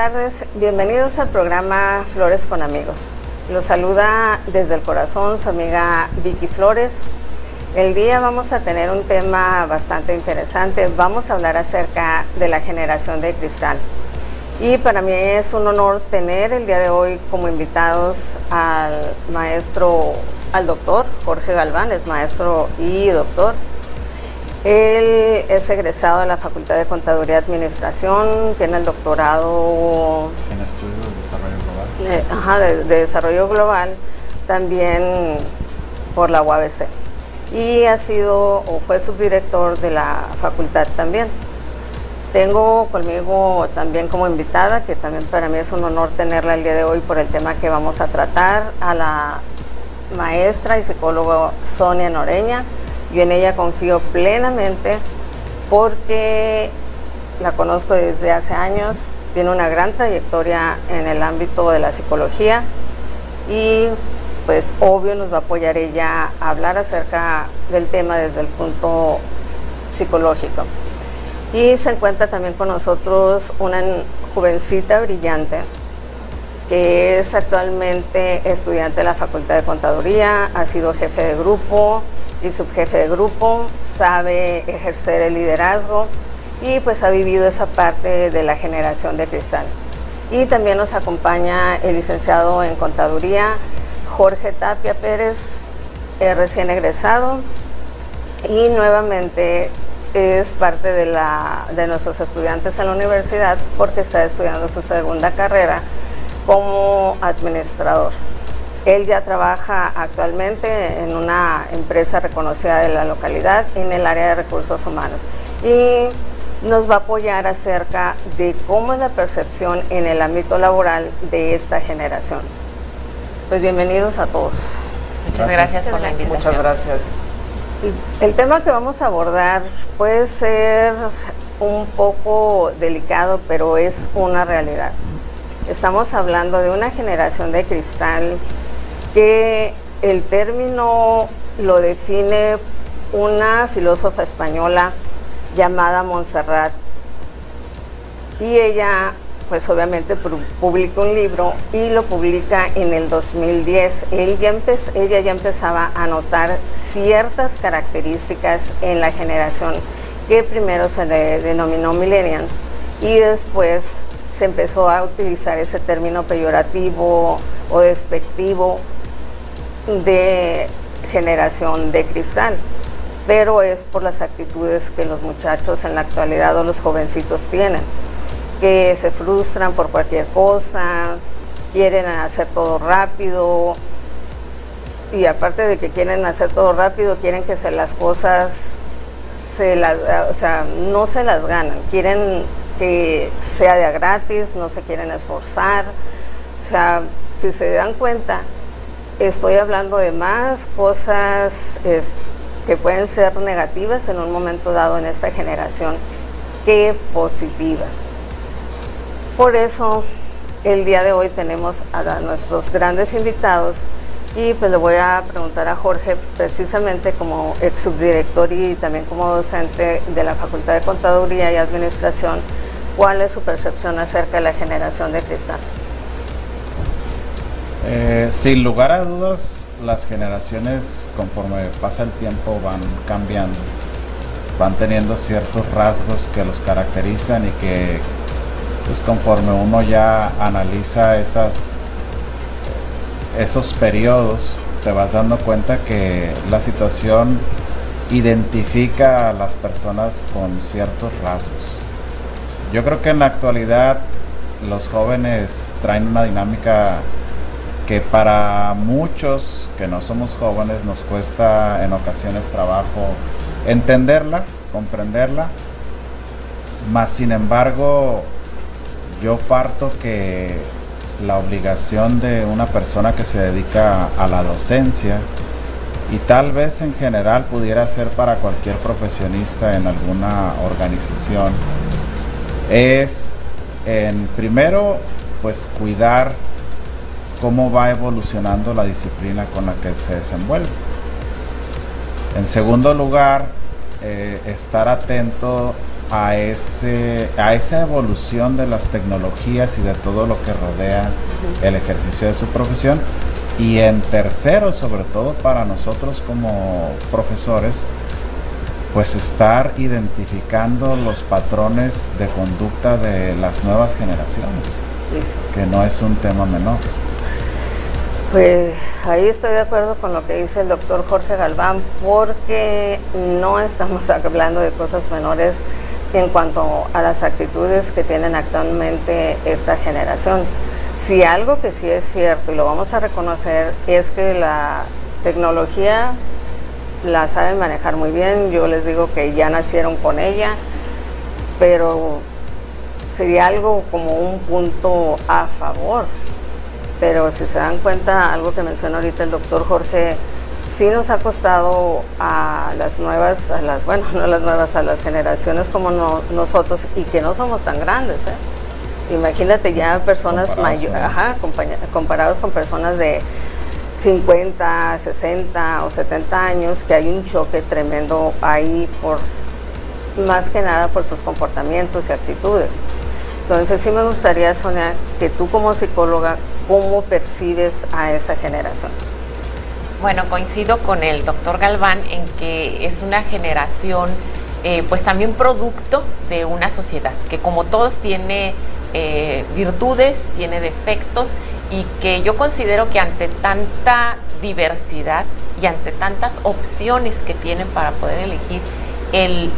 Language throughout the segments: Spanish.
Tardes, bienvenidos al programa Flores con Amigos. Los saluda desde el corazón su amiga Vicky Flores. El día vamos a tener un tema bastante interesante. Vamos a hablar acerca de la generación de cristal. Y para mí es un honor tener el día de hoy como invitados al maestro, al doctor Jorge Galván, es maestro y doctor él es egresado de la Facultad de Contaduría y Administración, tiene el doctorado en estudios de desarrollo global. Eh, ajá, de, de, desarrollo global, también por la UABC. Y ha sido o fue subdirector de la facultad también. Tengo conmigo también como invitada, que también para mí es un honor tenerla el día de hoy por el tema que vamos a tratar, a la maestra y psicóloga Sonia Noreña yo en ella confío plenamente porque la conozco desde hace años, tiene una gran trayectoria en el ámbito de la psicología y pues obvio nos va a apoyar ella a hablar acerca del tema desde el punto psicológico. Y se encuentra también con nosotros una jovencita brillante que es actualmente estudiante de la Facultad de Contaduría, ha sido jefe de grupo, y subjefe de grupo, sabe ejercer el liderazgo y pues ha vivido esa parte de la generación de cristal. Y también nos acompaña el licenciado en contaduría Jorge Tapia Pérez, recién egresado y nuevamente es parte de, la, de nuestros estudiantes en la universidad porque está estudiando su segunda carrera como administrador. Él ya trabaja actualmente en una empresa reconocida de la localidad en el área de recursos humanos y nos va a apoyar acerca de cómo es la percepción en el ámbito laboral de esta generación. Pues bienvenidos a todos. Muchas gracias, por la invitación. Muchas gracias. El tema que vamos a abordar puede ser un poco delicado, pero es una realidad. Estamos hablando de una generación de cristal que el término lo define una filósofa española llamada Montserrat Y ella pues obviamente publica un libro y lo publica en el 2010. Él ya ella ya empezaba a notar ciertas características en la generación que primero se le denominó millennials y después se empezó a utilizar ese término peyorativo o despectivo de generación de cristal, pero es por las actitudes que los muchachos en la actualidad o los jovencitos tienen que se frustran por cualquier cosa, quieren hacer todo rápido y aparte de que quieren hacer todo rápido, quieren que se las cosas o sea, no se las ganan, quieren que sea de gratis, no se quieren esforzar. O sea, si se dan cuenta, estoy hablando de más cosas que pueden ser negativas en un momento dado en esta generación que positivas. Por eso el día de hoy tenemos a nuestros grandes invitados y pues le voy a preguntar a Jorge precisamente como ex subdirector y también como docente de la Facultad de Contaduría y Administración, cuál es su percepción acerca de la generación de cristal. Eh, sin lugar a dudas, las generaciones conforme pasa el tiempo van cambiando, van teniendo ciertos rasgos que los caracterizan y que pues conforme uno ya analiza esas, esos periodos, te vas dando cuenta que la situación identifica a las personas con ciertos rasgos. Yo creo que en la actualidad los jóvenes traen una dinámica que para muchos que no somos jóvenes nos cuesta en ocasiones trabajo entenderla, comprenderla, más sin embargo yo parto que la obligación de una persona que se dedica a la docencia y tal vez en general pudiera ser para cualquier profesionista en alguna organización es en primero pues cuidar cómo va evolucionando la disciplina con la que se desenvuelve. En segundo lugar, eh, estar atento a, ese, a esa evolución de las tecnologías y de todo lo que rodea el ejercicio de su profesión. Y en tercero, sobre todo para nosotros como profesores, pues estar identificando los patrones de conducta de las nuevas generaciones, que no es un tema menor. Pues ahí estoy de acuerdo con lo que dice el doctor Jorge Galván, porque no estamos hablando de cosas menores en cuanto a las actitudes que tienen actualmente esta generación. Si algo que sí es cierto y lo vamos a reconocer es que la tecnología la saben manejar muy bien, yo les digo que ya nacieron con ella, pero sería algo como un punto a favor. Pero si se dan cuenta, algo que mencionó ahorita el doctor Jorge sí nos ha costado a las nuevas, a las, bueno, no las nuevas, a las generaciones como nosotros y que no somos tan grandes. ¿eh? Imagínate ya personas mayores, comparados con personas de 50, 60 o 70 años, que hay un choque tremendo ahí por, más que nada por sus comportamientos y actitudes. Entonces sí me gustaría, Sonia, que tú como psicóloga, ¿cómo percibes a esa generación? Bueno, coincido con el doctor Galván en que es una generación, eh, pues también producto de una sociedad, que como todos tiene eh, virtudes, tiene defectos y que yo considero que ante tanta diversidad y ante tantas opciones que tienen para poder elegir, el,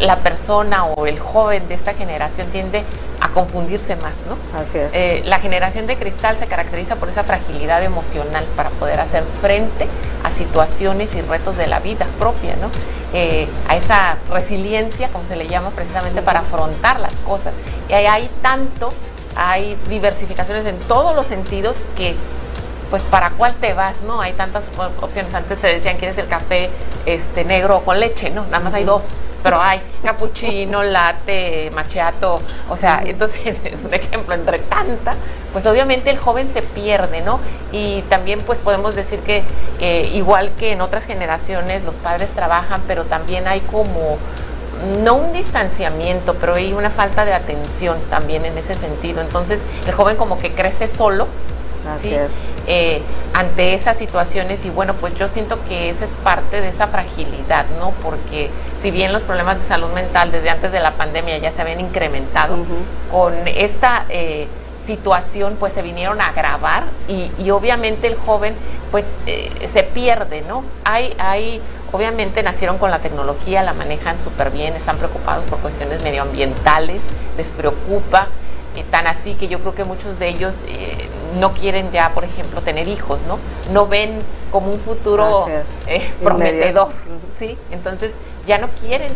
la persona o el joven de esta generación tiende confundirse más, ¿no? Así es. Eh, la generación de cristal se caracteriza por esa fragilidad emocional para poder hacer frente a situaciones y retos de la vida propia, ¿no? Eh, a esa resiliencia, como se le llama, precisamente para afrontar las cosas. Y hay tanto, hay diversificaciones en todos los sentidos que pues para cuál te vas, ¿no? Hay tantas opciones. Antes te decían, ¿quieres el café este negro o con leche? No, nada más hay dos. Pero hay cappuccino, latte, machiato. O sea, entonces es un ejemplo entre tanta. Pues obviamente el joven se pierde, ¿no? Y también pues podemos decir que eh, igual que en otras generaciones los padres trabajan, pero también hay como no un distanciamiento, pero hay una falta de atención también en ese sentido. Entonces el joven como que crece solo. Así es. Eh, ante esas situaciones y bueno, pues yo siento que esa es parte de esa fragilidad, ¿no? Porque si bien los problemas de salud mental desde antes de la pandemia ya se habían incrementado, con esta eh, situación pues se vinieron a agravar y, obviamente el joven pues eh, se pierde, ¿no? Hay, hay, obviamente nacieron con la tecnología, la manejan súper bien, están preocupados por cuestiones medioambientales, les preocupa, eh, tan así que yo creo que muchos de ellos eh, no quieren ya, por ejemplo, tener hijos, ¿no? No ven como un futuro prometedor, ¿sí? Entonces ya no quieren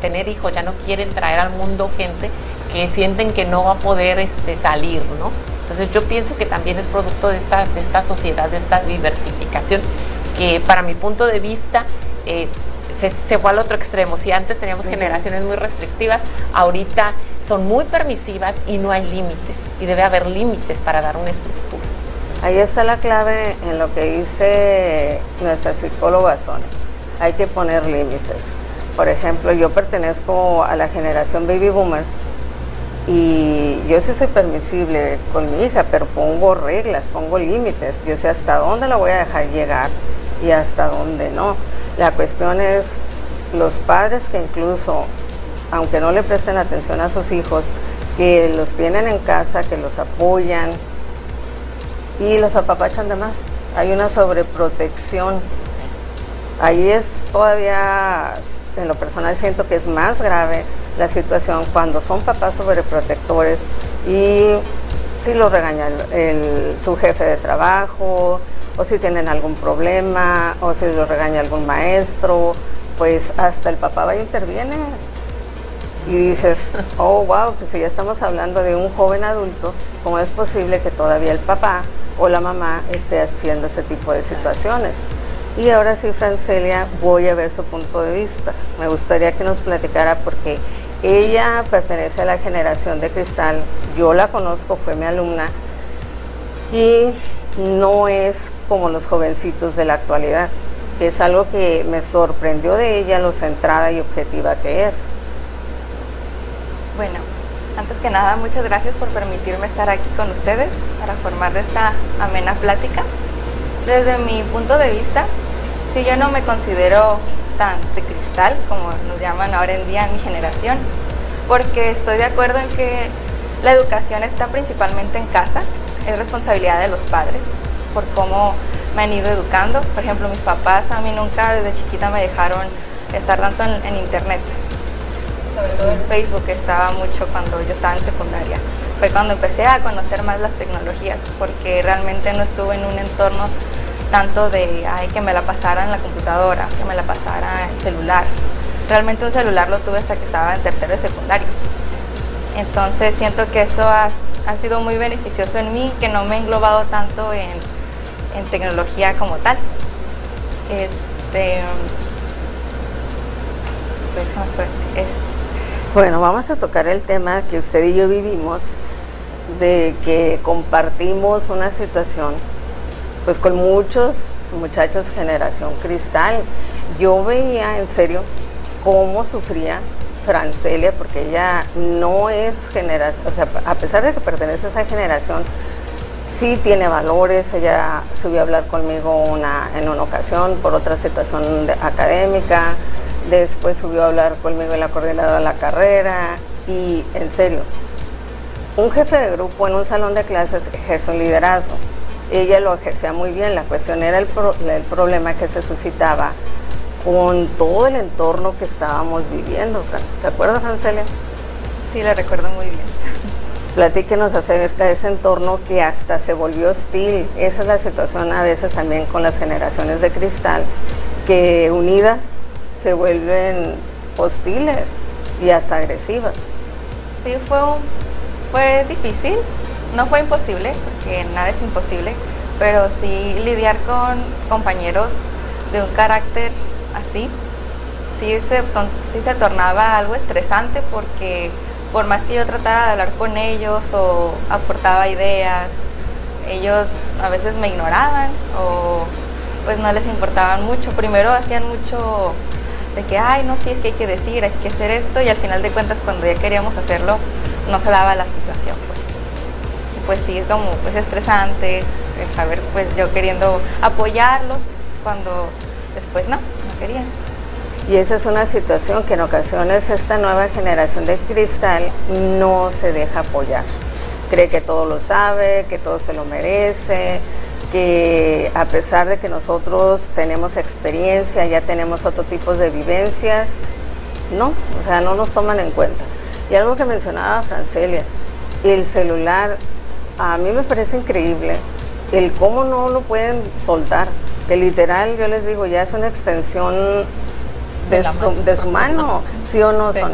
tener hijos, ya no quieren traer al mundo gente que sienten que no va a poder este, salir, ¿no? Entonces yo pienso que también es producto de esta, de esta sociedad, de esta diversificación, que para mi punto de vista eh, se, fue al otro extremo. Si antes teníamos generaciones muy restrictivas, ahorita son muy permisivas y no hay límites, y debe haber límites para dar una estructura. Ahí está la clave en lo que dice nuestra psicóloga Sonia. Hay que poner límites. Por ejemplo, yo pertenezco a la generación baby boomers, y yo sí soy permisible con mi hija, pero pongo reglas, pongo límites. Yo sé hasta dónde la voy a dejar llegar y hasta dónde no. La cuestión es los padres que incluso, aunque no le presten atención a sus hijos, que los tienen en casa, que los apoyan y los apapachan de más. Hay una sobreprotección. Ahí es todavía, en lo personal siento que es más grave la situación cuando son papás sobreprotectores y si lo regaña el, su jefe de trabajo o si tienen algún problema o si lo regaña algún maestro, pues hasta el papá va y interviene. Y dices, oh, wow, pues si ya estamos hablando de un joven adulto, ¿cómo es posible que todavía el papá o la mamá esté haciendo ese tipo de situaciones? Y ahora sí, Francelia, voy a ver su punto de vista. Me gustaría que nos platicara porque ella pertenece a la generación de cristal, yo la conozco, fue mi alumna y no es como los jovencitos de la actualidad, que es algo que me sorprendió de ella, lo centrada y objetiva que es. Bueno, antes que nada, muchas gracias por permitirme estar aquí con ustedes para formar esta amena plática. Desde mi punto de vista, si yo no me considero de cristal, como nos llaman ahora en día en mi generación, porque estoy de acuerdo en que la educación está principalmente en casa, es responsabilidad de los padres por cómo me han ido educando. Por ejemplo, mis papás a mí nunca desde chiquita me dejaron estar tanto en, internet, sobre todo en Facebook, estaba mucho cuando yo estaba en secundaria. Fue cuando empecé a conocer más las tecnologías, porque realmente no estuve en un entorno tanto de ay, que me la pasara en la computadora, que me la pasara en celular. Realmente un celular lo tuve hasta que estaba en tercero de secundario. Entonces siento que eso ha, sido muy beneficioso en mí, que no me he englobado tanto en, tecnología como tal. Este, pues, Bueno, vamos a tocar el tema que usted y yo vivimos, de que compartimos una situación pues con muchos muchachos generación cristal. Yo veía en serio cómo sufría Francelia, porque ella no es generación, o sea, a pesar de que pertenece a esa generación, sí tiene valores. Ella subió a hablar conmigo una, en una ocasión por otra situación académica, después subió a hablar conmigo en la coordinadora de la carrera y en serio, un jefe de grupo en un salón de clases ejerce un liderazgo ella lo ejercía muy bien, la cuestión era el, el problema que se suscitaba con todo el entorno que estábamos viviendo. ¿Se acuerda, Francelia? Sí, la recuerdo muy bien. Platíquenos acerca de ese entorno que hasta se volvió hostil. Esa es la situación a veces también con las generaciones de cristal, que unidas se vuelven hostiles y hasta agresivas. Sí, fue, fue difícil, no fue imposible, porque nada es imposible, pero sí lidiar con compañeros de un carácter así, sí se, sí se tornaba algo estresante porque por más que yo trataba de hablar con ellos o aportaba ideas, ellos a veces me ignoraban o pues no les importaban mucho. Primero hacían mucho de que, ay, no, sí, es que hay que decir, hay que hacer esto, y al final de cuentas cuando ya queríamos hacerlo, no se daba la situación, pues. Y pues sí, es como pues estresante, saber, pues yo queriendo apoyarlos cuando después no, no querían. Y esa es una situación que en ocasiones esta nueva generación de cristal no se deja apoyar. Cree que todo lo sabe, que todo se lo merece, que a pesar de que nosotros tenemos experiencia, ya tenemos otro tipo de vivencias, no, o sea, no nos toman en cuenta. Y algo que mencionaba Francelia, el celular, a mí me parece increíble el cómo no lo pueden soltar, que literal yo les digo, ya es una extensión de, su, mano, sí o no, son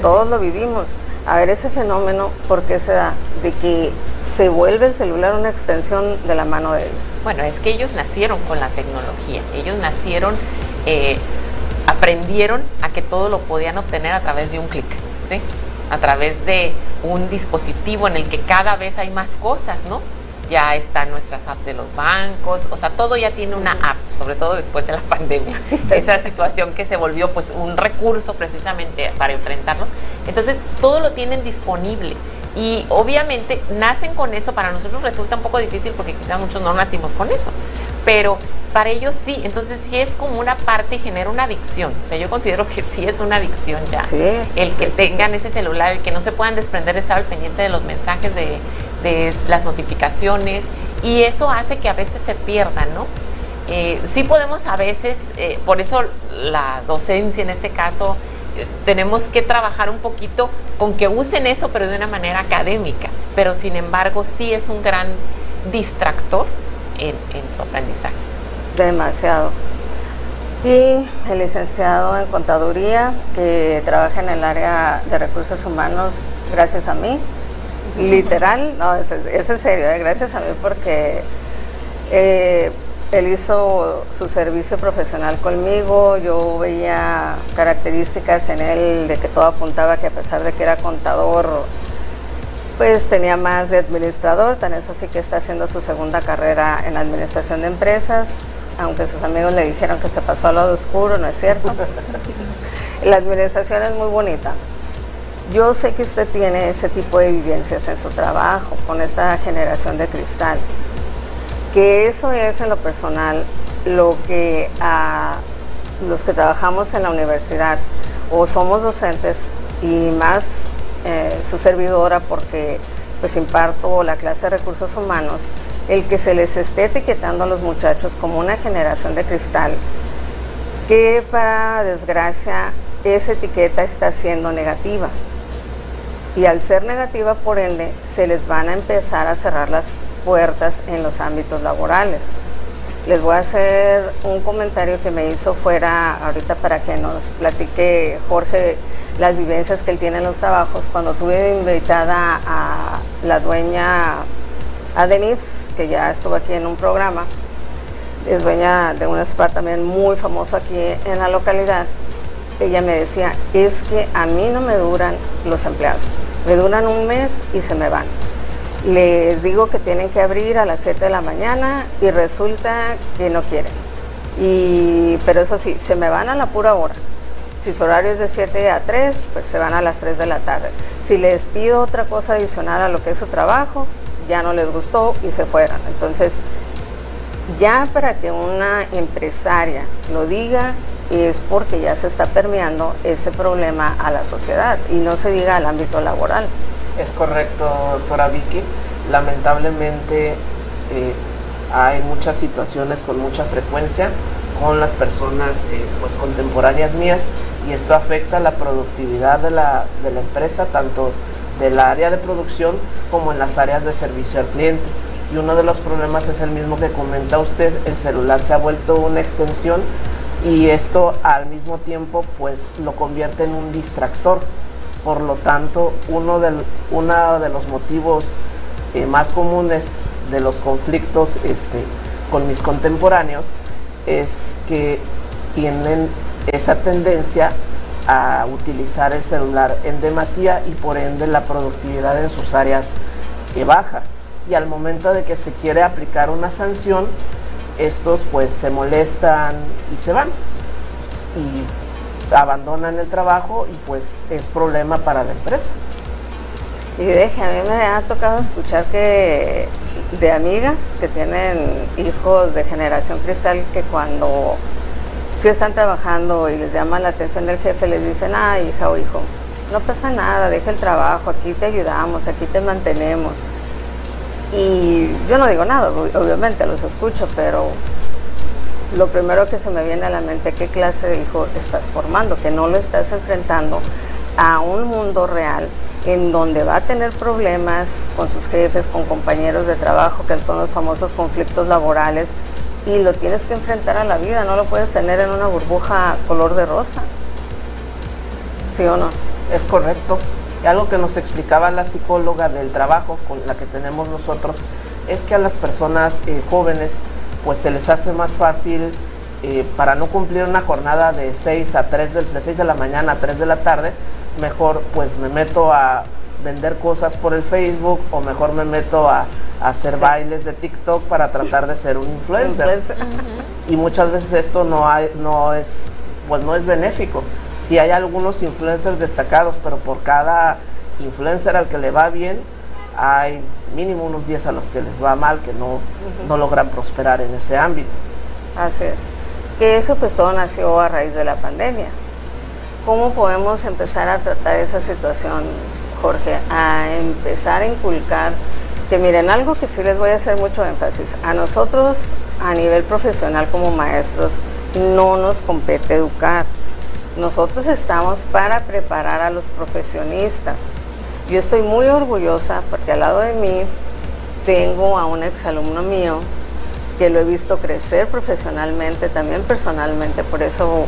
Todos lo vivimos. A ver, ese fenómeno, ¿por qué se da? De que se vuelve el celular una extensión de la mano de ellos. Bueno, es que ellos nacieron con la tecnología, ellos nacieron, eh, aprendieron a que todo lo podían obtener a través de un clic, ¿sí? a través de un dispositivo en el que cada vez hay más cosas, ¿no? Ya están nuestras apps de los bancos, o sea, todo ya tiene una app, sobre todo después de la pandemia, esa situación que se volvió pues un recurso precisamente para enfrentarlo. Entonces, todo lo tienen disponible. Y obviamente nacen con eso, para nosotros resulta un poco difícil porque quizás muchos no nacimos con eso, pero para ellos sí, entonces sí es como una parte y genera una adicción. O sea, yo considero que sí es una adicción ya. el que tengan ese celular, el que no se puedan desprender de estar al pendiente de los mensajes de, las notificaciones y eso hace que a veces se pierdan, ¿no? Eh, sí podemos a veces, eh, por eso la docencia en este caso, eh, tenemos que trabajar un poquito con que usen eso, pero de una manera académica, pero sin embargo sí es un gran distractor en, en su aprendizaje. Demasiado. Y el licenciado en contaduría que trabaja en el área de recursos humanos, gracias a mí, Literal, no, es, es en serio, eh, gracias a mí porque eh, él hizo su servicio profesional conmigo, yo veía características en él de que todo apuntaba que a pesar de que era contador, pues tenía más de administrador, tan es así que está haciendo su segunda carrera en administración de empresas, aunque sus amigos le dijeron que se pasó al lado oscuro, no es cierto. La administración es muy bonita, yo sé que usted tiene ese tipo de vivencias en su trabajo con esta generación de cristal, que eso es en lo personal lo que a los que trabajamos en la universidad o somos docentes y más eh, su servidora porque pues imparto la clase de recursos humanos, el que se les esté etiquetando a los muchachos como una generación de cristal, que para desgracia esa etiqueta está siendo negativa y al ser negativa, por ende, se les van a empezar a cerrar las puertas en los ámbitos laborales. Les voy a hacer un comentario que me hizo fuera ahorita para que nos platique Jorge las vivencias que él tiene en los trabajos. Cuando tuve invitada a la dueña, a Denise, que ya estuvo aquí en un programa, es dueña de un spa también muy famoso aquí en la localidad, ella me decía, es que a mí no me duran los empleados, me duran un mes y se me van. Les digo que tienen que abrir a las 7 de la mañana y resulta que no quieren. Y, pero eso sí, se me van a la pura hora. Si su horario es de 7 a 3, pues se van a las 3 de la tarde. Si les pido otra cosa adicional a lo que es su trabajo, ya no les gustó y se fueron. Entonces, ya para que una empresaria lo diga, es porque ya se está permeando ese problema a la sociedad y no se diga al ámbito laboral. Es correcto, doctora Vicky. Lamentablemente eh, hay muchas situaciones con mucha frecuencia con las personas eh, pues contemporáneas mías y esto afecta la productividad de la, de la empresa, tanto del área de producción como en las áreas de servicio al cliente. Y uno de los problemas es el mismo que comenta usted, el celular se ha vuelto una extensión y esto al mismo tiempo pues lo convierte en un distractor. Por lo tanto, uno, de los motivos eh, más comunes de los conflictos este, con mis contemporáneos es que tienen esa tendencia a utilizar el celular en demasía y por ende la productividad en sus áreas eh, baja. Y al momento de que se quiere aplicar una sanción, estos pues se molestan y se van. y abandonan el trabajo y pues es problema para la empresa. Y deje, a mí me ha tocado escuchar que de amigas que tienen hijos de generación cristal que cuando sí están trabajando y les llama la atención el jefe, les dicen, ah, hija o hijo, no pasa nada, deja el trabajo, aquí te ayudamos, aquí te mantenemos. Y yo no digo nada, obviamente los escucho, pero lo primero que se me viene a la mente, ¿qué clase de hijo estás formando? Que no lo estás enfrentando a un mundo real en donde va a tener problemas con sus jefes, con compañeros de trabajo, que son los famosos conflictos laborales, y lo tienes que enfrentar a la vida, no lo puedes tener en una burbuja color de rosa. ¿Sí o no? Es correcto. Y algo que nos explicaba la psicóloga del trabajo con la que tenemos nosotros es que a las personas eh, jóvenes pues se les hace más fácil eh, para no cumplir una jornada de 6 a 3 de, de 6 de la mañana a 3 de la tarde, mejor pues me meto a vender cosas por el Facebook o mejor me meto a, hacer bailes de TikTok para tratar de ser un influencer. Y muchas veces esto no, hay, no, es, pues no es benéfico. Si hay algunos influencers destacados, pero por cada influencer al que le va bien, hay mínimo unos 10 a los que les va mal, que no, no logran prosperar en ese ámbito. Así es. Que eso pues todo nació a raíz de la pandemia. ¿Cómo podemos empezar a tratar esa situación, Jorge? A empezar a inculcar que miren, algo que sí les voy a hacer mucho énfasis, a nosotros a nivel profesional como maestros no nos compete educar. Nosotros estamos para preparar a los profesionistas. Yo estoy muy orgullosa porque al lado de mí tengo a un exalumno mío que lo he visto crecer profesionalmente, también personalmente, por eso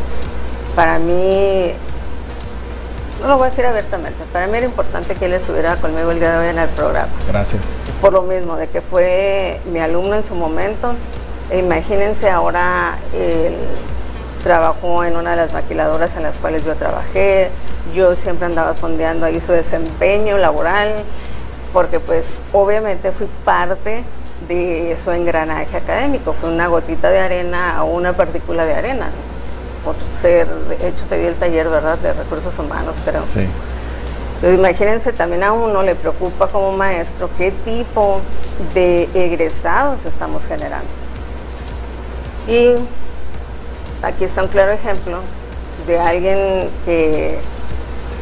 para mí, no lo voy a decir abiertamente, para mí era importante que él estuviera conmigo el día de hoy en el programa. Gracias. Por lo mismo, de que fue mi alumno en su momento. E imagínense ahora, él trabajó en una de las maquiladoras en las cuales yo trabajé. Yo siempre andaba sondeando ahí su desempeño laboral, porque pues obviamente fui parte de su engranaje académico. Fue una gotita de arena o una partícula de arena por ser, de hecho te di el taller, ¿verdad?, de recursos humanos, pero... Sí. Imagínense, también a uno le preocupa como maestro qué tipo de egresados estamos generando. Y aquí está un claro ejemplo de alguien que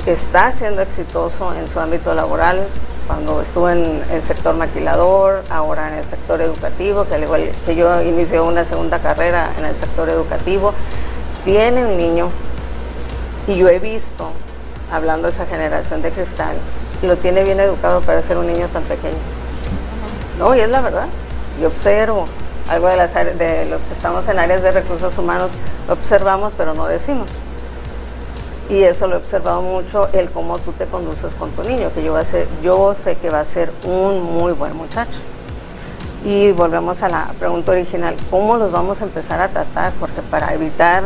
está siendo exitoso en su ámbito laboral, cuando estuvo en el sector maquilador, ahora en el sector educativo, que al igual que yo inicié una segunda carrera en el sector educativo, tiene un niño y yo he visto, hablando de esa generación de cristal, lo tiene bien educado para ser un niño tan pequeño. No, y es la verdad. Yo observo algo de, las, de los que estamos en áreas de recursos humanos, observamos pero no decimos. Y eso lo he observado mucho, el cómo tú te conduces con tu niño, que yo, sé que va a ser un muy buen muchacho. Y volvemos a la pregunta original, ¿cómo los vamos a empezar a tratar? Porque para evitar,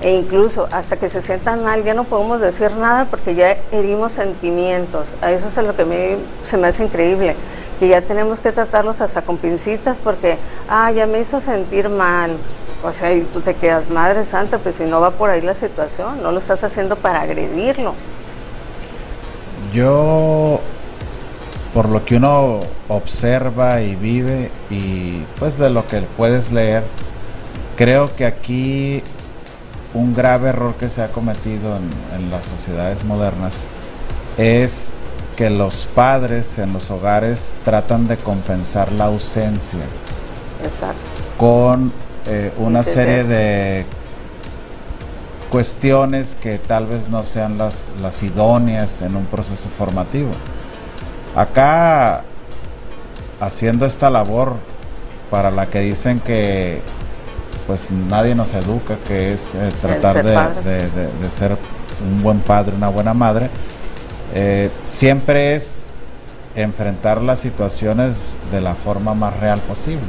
e incluso hasta que se sientan mal, ya no podemos decir nada porque ya herimos sentimientos. Eso es lo que mí se me hace increíble, que ya tenemos que tratarlos hasta con pincitas porque, ah, ya me hizo sentir mal. O sea, y tú te quedas, Madre Santa, pues si no va por ahí la situación, no lo estás haciendo para agredirlo. Yo por lo que uno observa y vive y pues de lo que puedes leer, creo que aquí un grave error que se ha cometido en, las sociedades modernas es que los padres en los hogares tratan de compensar la ausencia. Con eh, una serie de cuestiones que tal vez no sean las, las idóneas en un proceso formativo. Acá, haciendo esta labor para la que dicen que pues nadie nos educa, que es eh, tratar de, ser un buen padre, una buena madre, eh, siempre es enfrentar las situaciones de la forma más real posible.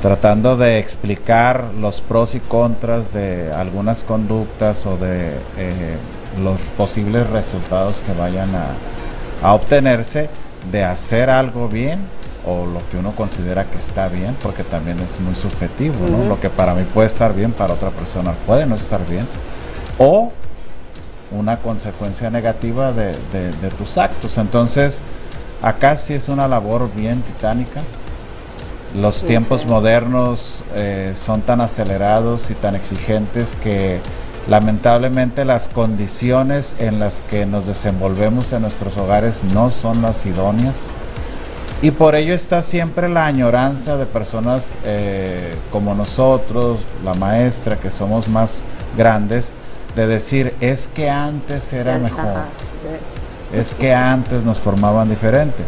Tratando de explicar los pros y contras de algunas conductas o de eh, los posibles resultados que vayan a, a obtenerse de hacer algo bien o lo que uno considera que está bien, porque también es muy subjetivo, ¿no? Ujú. Lo que para mí puede estar bien, para otra persona puede no estar bien. O una consecuencia negativa de, de- de tus actos. Entonces, acá sí es una labor bien titánica. Los Sí, tiempos sí. modernos eh, son tan acelerados y tan exigentes que lamentablemente las condiciones en las que nos desenvolvemos en nuestros hogares no son las idóneas. Y por ello está siempre la añoranza de personas eh, como nosotros, la maestra, que somos más grandes, de decir, es que antes era mejor, es que antes nos formaban diferente.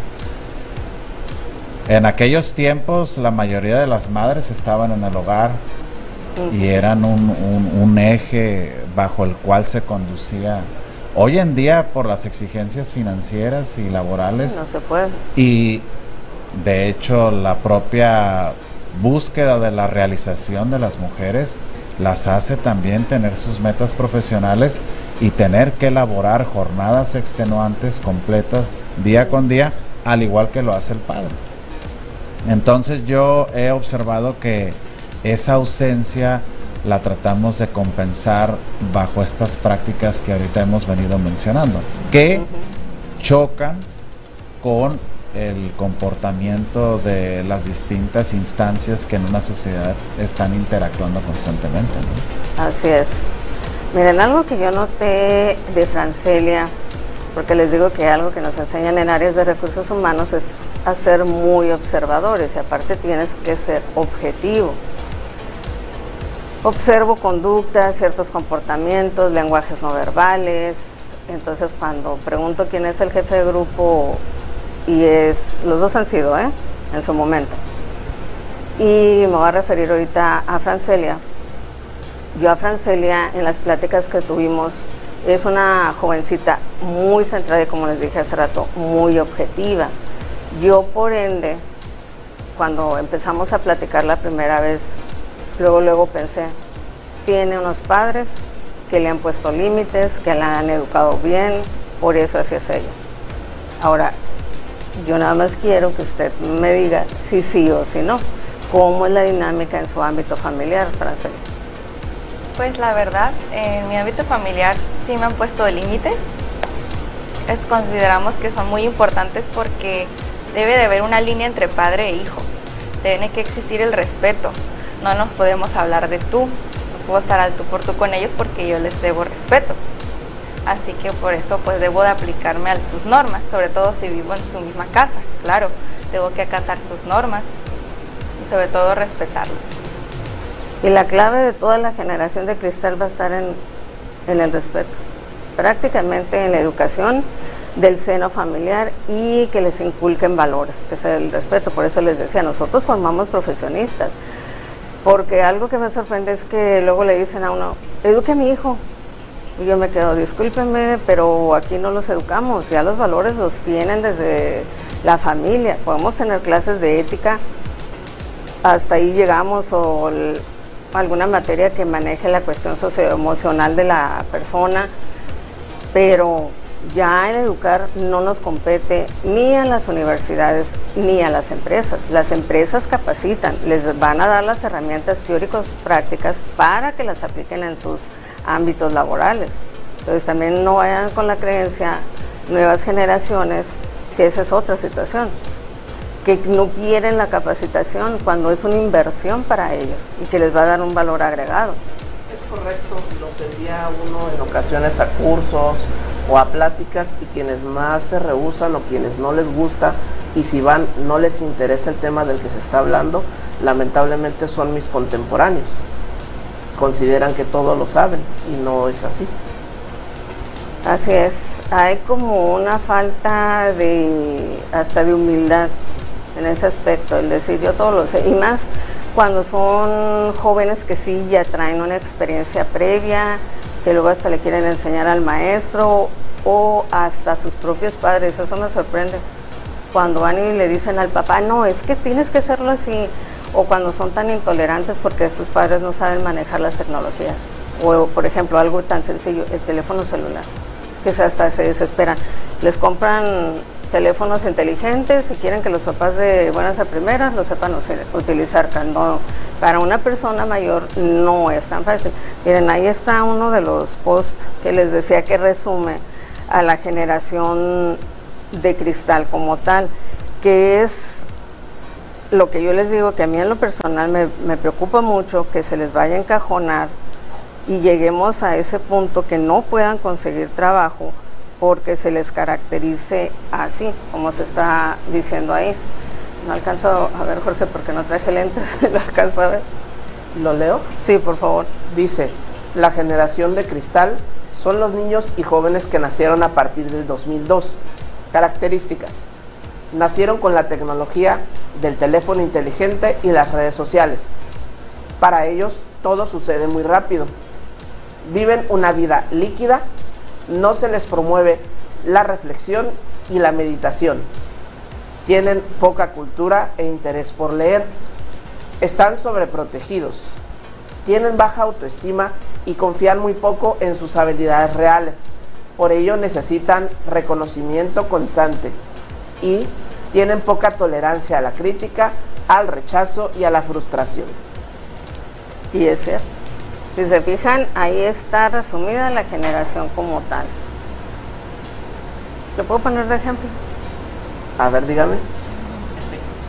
En aquellos tiempos la mayoría de las madres estaban en el hogar y eran un, un- un eje bajo el cual se conducía. Hoy en día por las exigencias financieras y laborales No se puede. y de hecho la propia búsqueda de la realización de las mujeres las hace también tener sus metas profesionales y tener que elaborar jornadas extenuantes completas día con día, al igual que lo hace el padre. Entonces yo he observado que esa ausencia la tratamos de compensar bajo estas prácticas que ahorita hemos venido mencionando, que chocan con el comportamiento de las distintas instancias que en una sociedad están interactuando constantemente. ¿no? Así es. Miren, algo que yo noté de Francelia, porque les digo que algo que nos enseñan en áreas de recursos humanos es a ser muy observadores y aparte tienes que ser objetivo. Observo conductas, ciertos comportamientos, lenguajes no verbales. Entonces, cuando pregunto quién es el jefe de grupo, y es, los dos han sido, ¿eh? En su momento. Y me voy a referir ahorita a Francelia. Yo a Francelia, en las pláticas que tuvimos, es una jovencita muy centrada y, como les dije hace rato, muy objetiva. Yo, por ende, cuando empezamos a platicar la primera vez, luego, luego pensé, tiene unos padres que le han puesto límites, que la han educado bien, por eso así es ella. Ahora, yo nada más quiero que usted me diga si sí o si no. ¿Cómo es la dinámica en su ámbito familiar, Francela? Pues la verdad, en mi ámbito familiar sí me han puesto límites. Es, consideramos que son muy importantes porque debe de haber una línea entre padre e hijo. Tiene que existir el respeto. No nos podemos hablar de tú. No puedo estar al tú por tú con ellos porque yo les debo respeto. Así que por eso pues debo de aplicarme a sus normas, sobre todo si vivo en su misma casa. Claro, tengo que acatar sus normas y sobre todo respetarlos. Y la clave de toda la generación de cristal va a estar en, en el respeto, prácticamente en la educación del seno familiar y que les inculquen valores, que es el respeto. Por eso les decía, nosotros formamos profesionistas, porque algo que me sorprende es que luego le dicen a uno, eduque a mi hijo. Yo me quedo, discúlpenme, pero aquí no los educamos, ya los valores los tienen desde la familia. Podemos tener clases de ética, hasta ahí llegamos, o alguna materia que maneje la cuestión socioemocional de la persona, pero ya en educar no nos compete ni a las universidades ni a las empresas. Las empresas capacitan, les van a dar las herramientas teóricos prácticas para que las apliquen en sus ámbitos laborales. Entonces también no vayan con la creencia nuevas generaciones que esa es otra situación que no quieren la capacitación cuando es una inversión para ellos y que les va a dar un valor agregado. Es correcto, los envía uno en ocasiones a cursos o a pláticas y quienes más se rehusan o quienes no les gusta y si van no les interesa el tema del que se está hablando, lamentablemente son mis contemporáneos. Consideran que todo lo saben y no es así. Así es, hay como una falta de hasta de humildad en ese aspecto, el decir yo todo lo sé, y más cuando son jóvenes que sí ya traen una experiencia previa, que luego hasta le quieren enseñar al maestro o hasta sus propios padres, eso me sorprende. Cuando van y le dicen al papá, no, es que tienes que hacerlo así, o cuando son tan intolerantes porque sus padres no saben manejar las tecnologías, o por ejemplo algo tan sencillo, el teléfono celular, que hasta se desesperan. Les compran teléfonos inteligentes y quieren que los papás de buenas a primeras lo sepan utilizar. No, para una persona mayor no es tan fácil. Miren, ahí está uno de los posts que les decía que resume a la generación de cristal como tal, que es lo que yo les digo que a mí en lo personal me, me preocupa mucho que se les vaya a encajonar y lleguemos a ese punto que no puedan conseguir trabajo porque se les caracterice así, como se está diciendo ahí. No alcanzo a ver, Jorge, porque no traje lentes, lo alcanzo a ver. ¿Lo leo? Sí, por favor. Dice, la generación de cristal son los niños y jóvenes que nacieron a partir del 2002. Características. Nacieron con la tecnología del teléfono inteligente y las redes sociales. Para ellos todo sucede muy rápido. Viven una vida líquida no se les promueve la reflexión y la meditación. Tienen poca cultura e interés por leer. Están sobreprotegidos. Tienen baja autoestima y confían muy poco en sus habilidades reales. Por ello necesitan reconocimiento constante y tienen poca tolerancia a la crítica, al rechazo y a la frustración. Y es cierto. Si se fijan, ahí está resumida la generación como tal. ¿Lo puedo poner de ejemplo? A ver, dígame.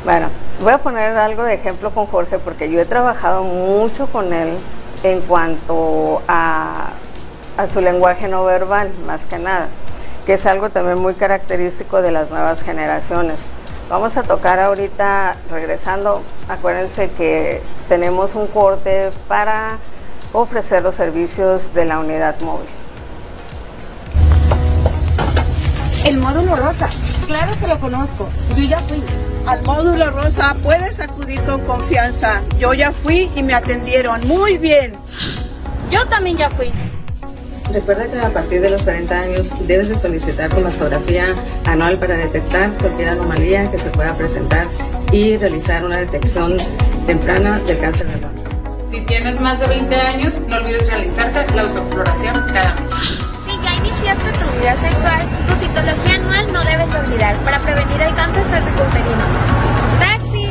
Bueno, voy a poner algo de ejemplo con Jorge porque yo he trabajado mucho con él en cuanto a, a su lenguaje no verbal, más que nada, que es algo también muy característico de las nuevas generaciones. Vamos a tocar ahorita, regresando, acuérdense que tenemos un corte para ofrecer los servicios de la unidad móvil. El módulo rosa, claro que lo conozco, yo ya fui. Al módulo rosa puedes acudir con confianza. Yo ya fui y me atendieron muy bien. Yo también ya fui. Recuerda que a partir de los 40 años debes de solicitar tu mastografía anual para detectar cualquier anomalía que se pueda presentar y realizar una detección temprana del cáncer de mama. Si tienes más de 20 años, no olvides realizarte la autoexploración cada mes. Si ya iniciaste tu vida sexual, tu citología anual no debes olvidar para prevenir el cáncer cervicouterino. ¡Taxi!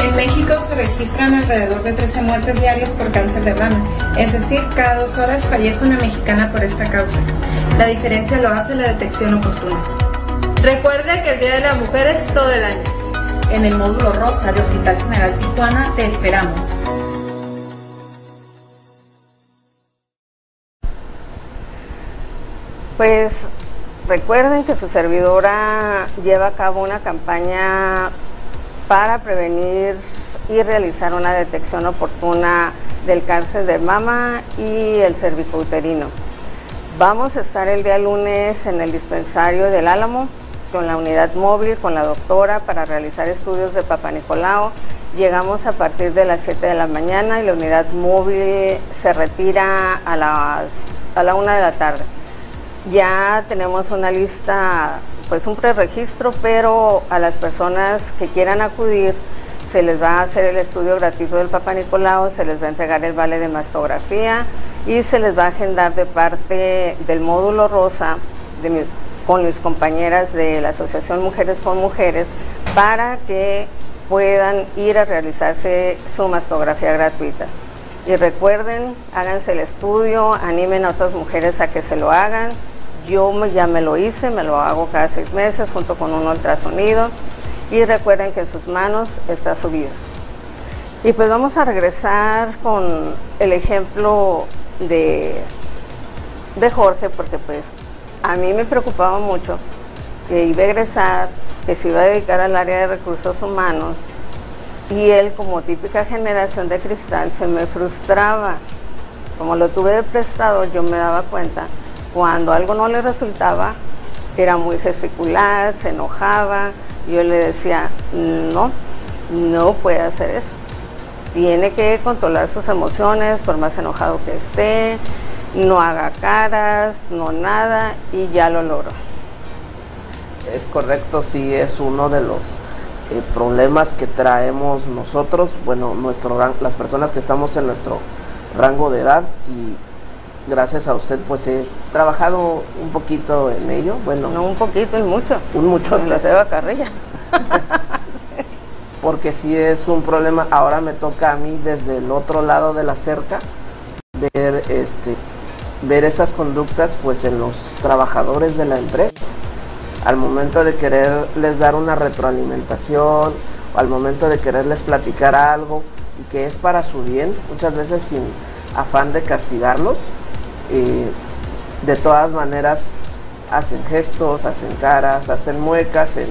En México se registran alrededor de 13 muertes diarias por cáncer de mama, es decir, cada dos horas fallece una mexicana por esta causa. La diferencia lo hace la detección oportuna. Recuerde que el Día de la Mujer es todo el año. En el módulo rosa de Hospital General Tijuana te esperamos. Pues recuerden que su servidora lleva a cabo una campaña para prevenir y realizar una detección oportuna del cáncer de mama y el cervicouterino. Vamos a estar el día lunes en el dispensario del Álamo con la unidad móvil, con la doctora para realizar estudios de Papa Nicolau. Llegamos a partir de las 7 de la mañana y la unidad móvil se retira a, las, a la 1 de la tarde. Ya tenemos una lista, pues un preregistro, pero a las personas que quieran acudir se les va a hacer el estudio gratuito del Papa Nicolau, se les va a entregar el vale de mastografía y se les va a agendar de parte del módulo rosa de, con mis compañeras de la Asociación Mujeres por Mujeres para que puedan ir a realizarse su mastografía gratuita. Y recuerden, háganse el estudio, animen a otras mujeres a que se lo hagan. Yo ya me lo hice, me lo hago cada seis meses junto con un ultrasonido. Y recuerden que en sus manos está su vida. Y pues vamos a regresar con el ejemplo de, de Jorge, porque pues a mí me preocupaba mucho que iba a egresar, que se iba a dedicar al área de recursos humanos y él como típica generación de cristal se me frustraba. Como lo tuve de prestado, yo me daba cuenta, cuando algo no le resultaba, era muy gesticular, se enojaba, yo le decía, no, no puede hacer eso. Tiene que controlar sus emociones, por más enojado que esté, no haga caras, no nada, y ya lo logró. Es correcto, sí, es uno de los eh, problemas que traemos nosotros, bueno, nuestro las personas que estamos en nuestro rango de edad y gracias a usted pues he trabajado un poquito en ello. Bueno, no un poquito, y mucho. Un mucho. La tengo carrilla. Porque si es un problema, ahora me toca a mí desde el otro lado de la cerca ver este ver esas conductas pues en los trabajadores de la empresa. Al momento de quererles dar una retroalimentación, o al momento de quererles platicar algo y que es para su bien, muchas veces sin afán de castigarlos, eh, de todas maneras hacen gestos, hacen caras, hacen muecas en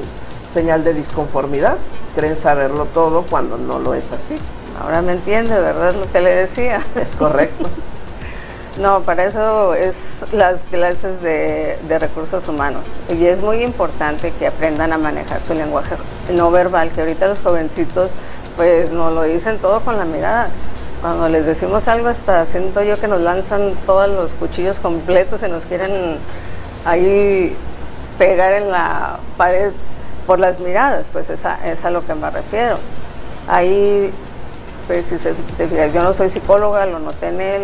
señal de disconformidad, creen saberlo todo cuando no lo es así. Ahora me entiende, ¿verdad? Lo que le decía. Es correcto. No, para eso es las clases de, recursos humanos. Y es muy importante que aprendan a manejar su lenguaje no verbal, que ahorita los jovencitos pues nos lo dicen todo con la mirada. Cuando les decimos algo hasta siento yo que nos lanzan todos los cuchillos completos y nos quieren ahí pegar en la pared por las miradas, pues es a, es a lo que me refiero. Ahí, pues si se, yo no soy psicóloga, lo noté en él,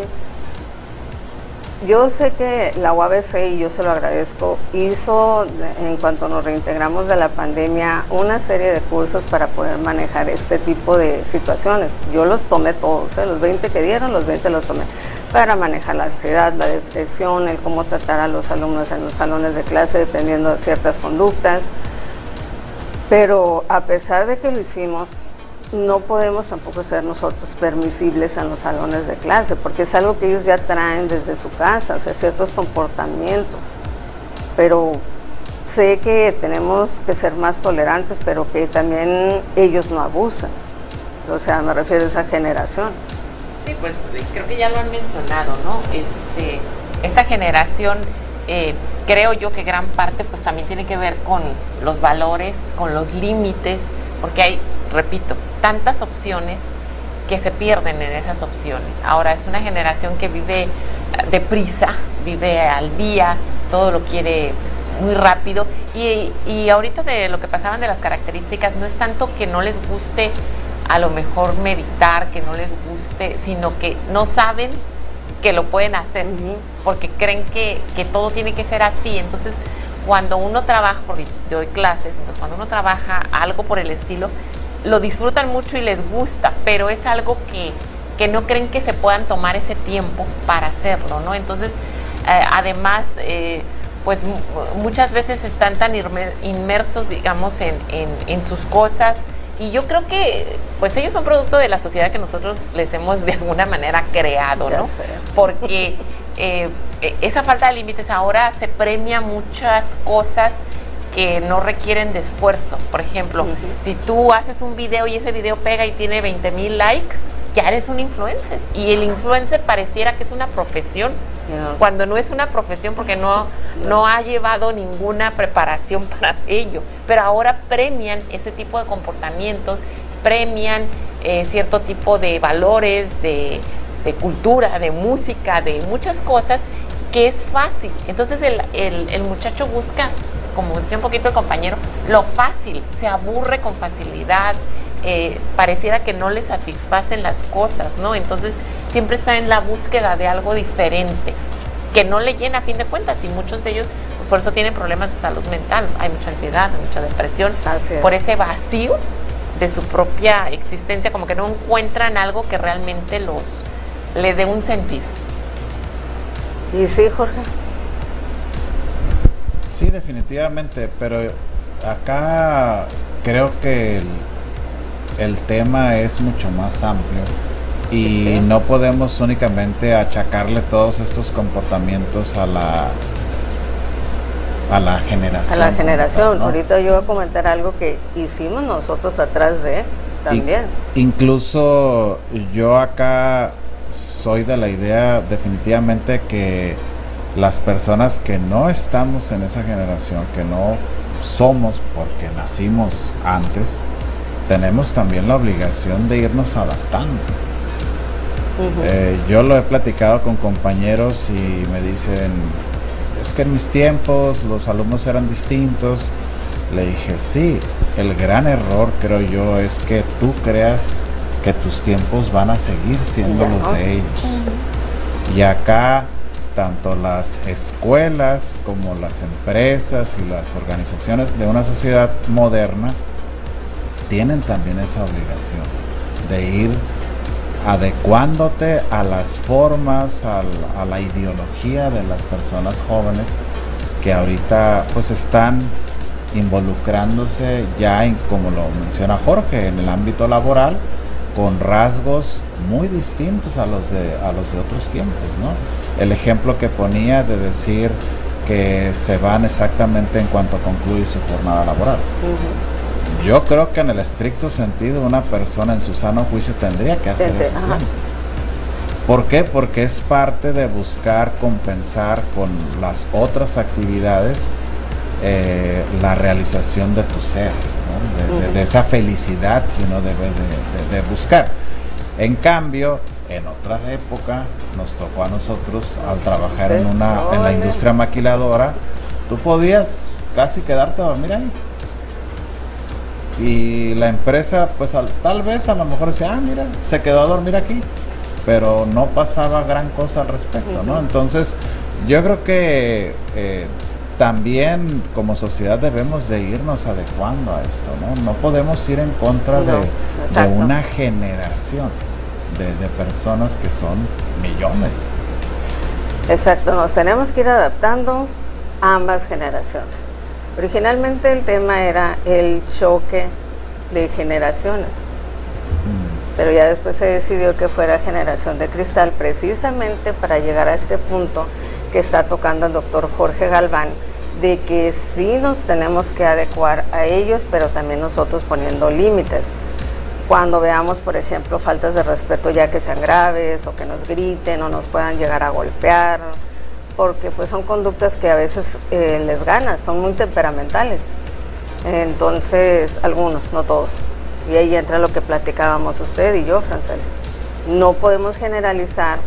yo sé que la UABC, y yo se lo agradezco, hizo, en cuanto nos reintegramos de la pandemia, una serie de cursos para poder manejar este tipo de situaciones. Yo los tomé todos, ¿eh? los 20 que dieron, los 20 los tomé, para manejar la ansiedad, la depresión, el cómo tratar a los alumnos en los salones de clase dependiendo de ciertas conductas. Pero a pesar de que lo hicimos, no podemos tampoco ser nosotros permisibles en los salones de clase, porque es algo que ellos ya traen desde su casa, o sea, ciertos comportamientos. Pero sé que tenemos que ser más tolerantes, pero que también ellos no abusan. O sea, me refiero a esa generación. Sí, pues creo que ya lo han mencionado, ¿no? Este, esta generación, eh, creo yo que gran parte pues también tiene que ver con los valores, con los límites, porque hay, repito, tantas opciones que se pierden en esas opciones. Ahora es una generación que vive deprisa, vive al día, todo lo quiere muy rápido y, y, ahorita de lo que pasaban de las características no es tanto que no les guste a lo mejor meditar, que no les guste, sino que no saben que lo pueden hacer porque creen que, que, todo tiene que ser así. Entonces, cuando uno trabaja, porque yo doy clases, entonces cuando uno trabaja algo por el estilo, lo disfrutan mucho y les gusta, pero es algo que, no creen que se puedan tomar ese tiempo para hacerlo, ¿no? Entonces, eh, además, eh, pues muchas veces están tan inmersos, digamos, en, en, sus cosas. Y yo creo que, pues ellos son producto de la sociedad que nosotros les hemos de alguna manera creado, ¿no? Porque eh, esa falta de límites ahora se premia muchas cosas que no requieren de esfuerzo. Por ejemplo, si tú haces un video y ese video pega y tiene 20 mil likes, ya eres un influencer. Y el influencer pareciera que es una profesión, cuando no es una profesión porque no, no ha llevado ninguna preparación para ello. Pero ahora premian ese tipo de comportamientos, premian eh, cierto tipo de valores, de, de, cultura, de música, de muchas cosas que es fácil. Entonces el, el, el muchacho busca como decía un poquito el compañero, lo fácil, se aburre con facilidad, eh, pareciera que no le satisfacen las cosas, ¿no? Entonces siempre está en la búsqueda de algo diferente, que no le llena a fin de cuentas y muchos de ellos pues, por eso tienen problemas de salud mental, hay mucha ansiedad, mucha depresión, por ese vacío de su propia existencia, como que no encuentran algo que realmente los le dé un sentido. Y sí, Jorge. Sí, definitivamente, pero acá creo que el, tema es mucho más amplio y no podemos únicamente achacarle todos estos comportamientos a la a la generación. A la generación. Ahorita yo voy a comentar algo que hicimos nosotros atrás de también. incluso yo acá soy de la idea definitivamente que las personas que no estamos en esa generación, que no somos porque nacimos antes, tenemos también la obligación de irnos adaptando. Eh, yo lo he platicado con compañeros y me dicen, es que en mis tiempos los alumnos eran distintos. Le dije, sí, el gran error creo yo es que tú creas que tus tiempos van a seguir siendo los de ellos. Y acá tanto las escuelas como las empresas y las organizaciones de una sociedad moderna tienen también esa obligación de ir adecuándote a las formas, a la ideología de las personas jóvenes que ahorita pues están involucrándose ya en, como lo menciona Jorge, en el ámbito laboral con rasgos muy distintos a los de, a los de otros tiempos, ¿no? El ejemplo que ponía de decir que se van exactamente en cuanto concluye su jornada laboral. Yo creo que en el estricto sentido una persona en su sano juicio tendría que hacer eso. ¿Por qué? Porque es parte de buscar compensar con las otras actividades eh, la realización de tu ser, de, esa felicidad que uno debe de, buscar. En cambio, en otra época nos tocó a nosotros al trabajar en una en la industria maquiladora, tú podías casi quedarte a dormir ahí. Y la empresa, pues tal vez a lo mejor decía, ah, mira, se quedó a dormir aquí, pero no pasaba gran cosa al respecto, ¿no? Entonces, yo creo que eh, también como sociedad debemos de irnos adecuando a esto, ¿no? No podemos ir en contra de, una generación de, personas que son millones. Exacto, nos tenemos que ir adaptando a ambas generaciones. Originalmente el tema era el choque de generaciones, mm. pero ya después se decidió que fuera generación de cristal precisamente para llegar a este punto que está tocando el doctor Jorge Galván, de que sí nos tenemos que adecuar a ellos, pero también nosotros poniendo límites. Cuando veamos, por ejemplo, faltas de respeto ya que sean graves o que nos griten o nos puedan llegar a golpear, porque pues son conductas que a veces eh, les ganan, son muy temperamentales. Entonces, algunos, no todos. Y ahí entra lo que platicábamos usted y yo, Francel. No podemos generalizar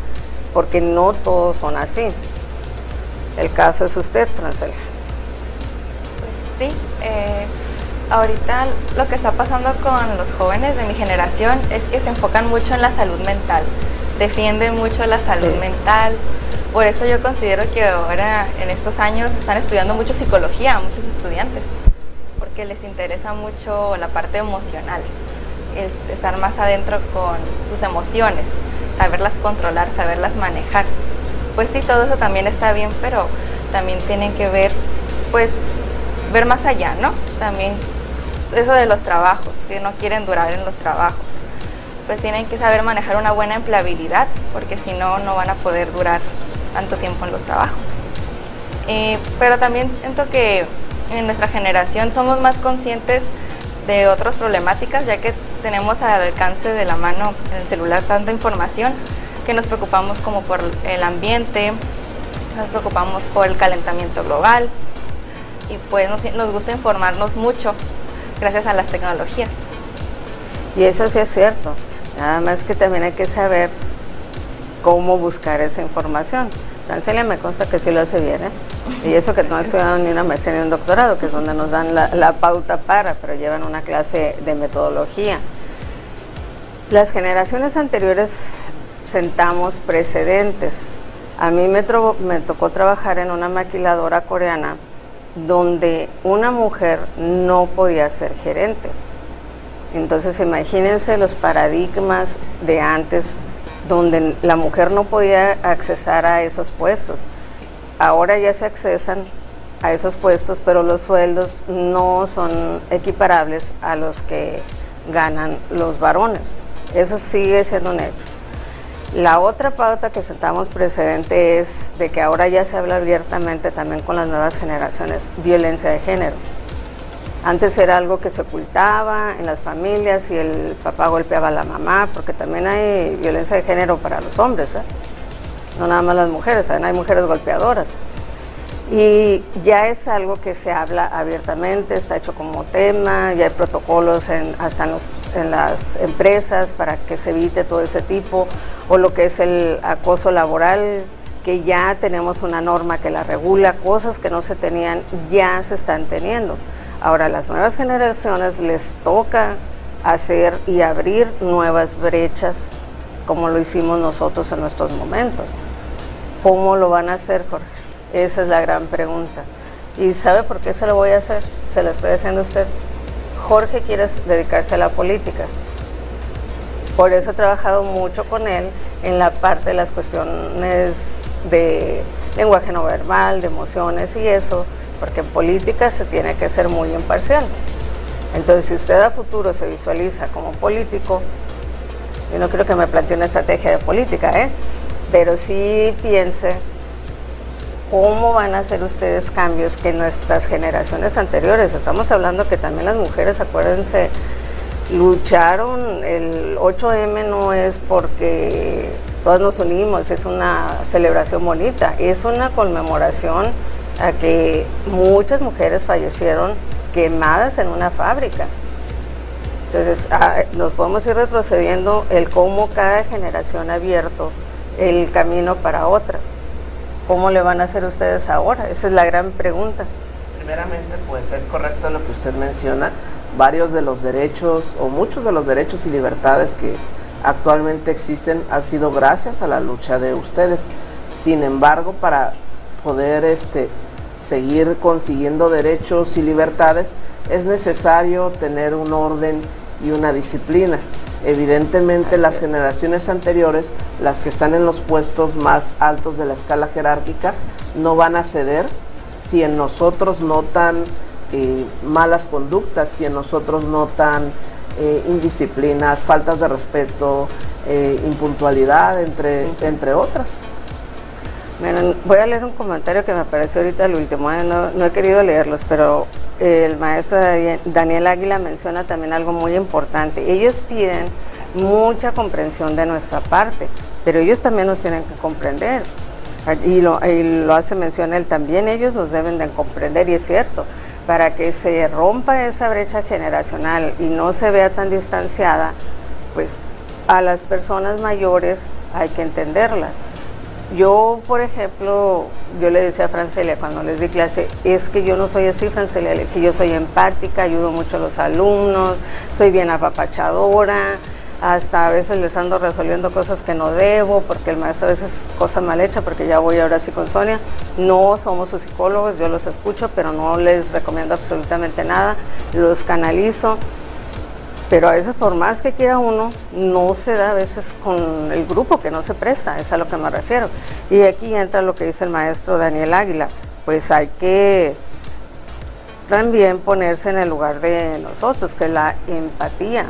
porque no todos son así. El caso es usted, Francel. Sí, eh, ahorita lo que está pasando con los jóvenes de mi generación es que se enfocan mucho en la salud mental, defienden mucho la salud mental. Por eso yo considero que ahora en estos años están estudiando mucho psicología, muchos estudiantes, porque les interesa mucho la parte emocional, estar más adentro con sus emociones, saberlas controlar, saberlas manejar. Pues sí, todo eso también está bien, pero también tienen que ver pues ver más allá, ¿no? También eso de los trabajos, que no quieren durar en los trabajos. Pues tienen que saber manejar una buena empleabilidad, porque si no, no van a poder durar tanto tiempo en los trabajos. Eh, pero también siento que en nuestra generación somos más conscientes de otras problemáticas, ya que tenemos al alcance de la mano en el celular tanta información que nos preocupamos como por el ambiente, nos preocupamos por el calentamiento global, y pues nos, gusta informarnos mucho gracias a las tecnologías. Y eso sí es cierto, nada más que también hay que saber cómo buscar esa información. Francelia me consta que sí lo hace bien, ¿eh? Y eso que no ha estudiado ni una maestría ni un doctorado, que es donde nos dan la, la, pauta para, pero llevan una clase de metodología. Las generaciones anteriores sentamos precedentes. A mí me, me tocó trabajar en una maquiladora coreana donde una mujer no podía ser gerente. Entonces imagínense los paradigmas de antes donde la mujer no podía accesar a esos puestos. Ahora ya se accesan a esos puestos, pero los sueldos no son equiparables a los que ganan los varones. Eso sigue siendo un hecho. La otra pauta que sentamos precedente es de que ahora ya se habla abiertamente también con las nuevas generaciones, violencia de género. Antes era algo que se ocultaba en las familias y el papá golpeaba a la mamá, porque también hay violencia de género para los hombres, ¿eh? no nada más las mujeres, también hay mujeres golpeadoras. Y ya es algo que se habla abiertamente, está hecho como tema, ya hay protocolos en, hasta en, las empresas para que se evite todo ese tipo, o lo que es el acoso laboral, que ya tenemos una norma que la regula, cosas que no se tenían, ya se están teniendo. Ahora, a las nuevas generaciones les toca hacer y abrir nuevas brechas, como lo hicimos nosotros en nuestros momentos. ¿Cómo lo van a hacer, Jorge? Esa es la gran pregunta. ¿Y sabe por qué se lo voy a hacer? Se lo estoy haciendo a usted. Jorge quiere dedicarse a la política. Por eso he trabajado mucho con él en la parte de las cuestiones de lenguaje no verbal, de emociones y eso, porque en política se tiene que ser muy imparcial. Entonces, si usted a futuro se visualiza como político, yo no creo que me plantee una estrategia de política, ¿eh? pero sí piense cómo van a hacer ustedes cambios que nuestras generaciones anteriores, estamos hablando que también las mujeres, acuérdense, lucharon, el 8M no es porque todas nos unimos, es una celebración bonita, es una conmemoración a que muchas mujeres fallecieron quemadas en una fábrica. Entonces, ah, nos podemos ir retrocediendo el cómo cada generación ha abierto el camino para otra. ¿Cómo le van a hacer ustedes ahora? Esa es la gran pregunta. Primeramente, pues es correcto lo que usted menciona. Varios de los derechos o muchos de los derechos y libertades que actualmente existen han sido gracias a la lucha de ustedes. Sin embargo, para poder este, seguir consiguiendo derechos y libertades, es necesario tener un orden y una disciplina. Evidentemente las generaciones anteriores, las que están en los puestos más altos de la escala jerárquica, no van a ceder si en nosotros notan eh, malas conductas, si en nosotros notan eh, indisciplinas, faltas de respeto, eh, impuntualidad, entre, entre otras. Bueno, voy a leer un comentario que me apareció ahorita el último, no, no, he querido leerlos, pero el maestro Daniel Águila menciona también algo muy importante. Ellos piden mucha comprensión de nuestra parte, pero ellos también nos tienen que comprender. Y lo, y lo hace mención él también, ellos nos deben de comprender, y es cierto, para que se rompa esa brecha generacional y no se vea tan distanciada, pues a las personas mayores hay que entenderlas yo, por ejemplo, yo le decía a Francelia cuando les di clase, es que yo no soy así, Francelia, dije, yo soy empática, ayudo mucho a los alumnos, soy bien apapachadora, hasta a veces les ando resolviendo cosas que no debo, porque el maestro a veces cosa mal hecha, porque ya voy ahora sí con Sonia. No somos sus psicólogos, yo los escucho, pero no les recomiendo absolutamente nada, los canalizo pero a veces por más que quiera uno, no se da a veces con el grupo que no se presta, es a lo que me refiero. Y aquí entra lo que dice el maestro Daniel Águila, pues hay que también ponerse en el lugar de nosotros, que es la empatía.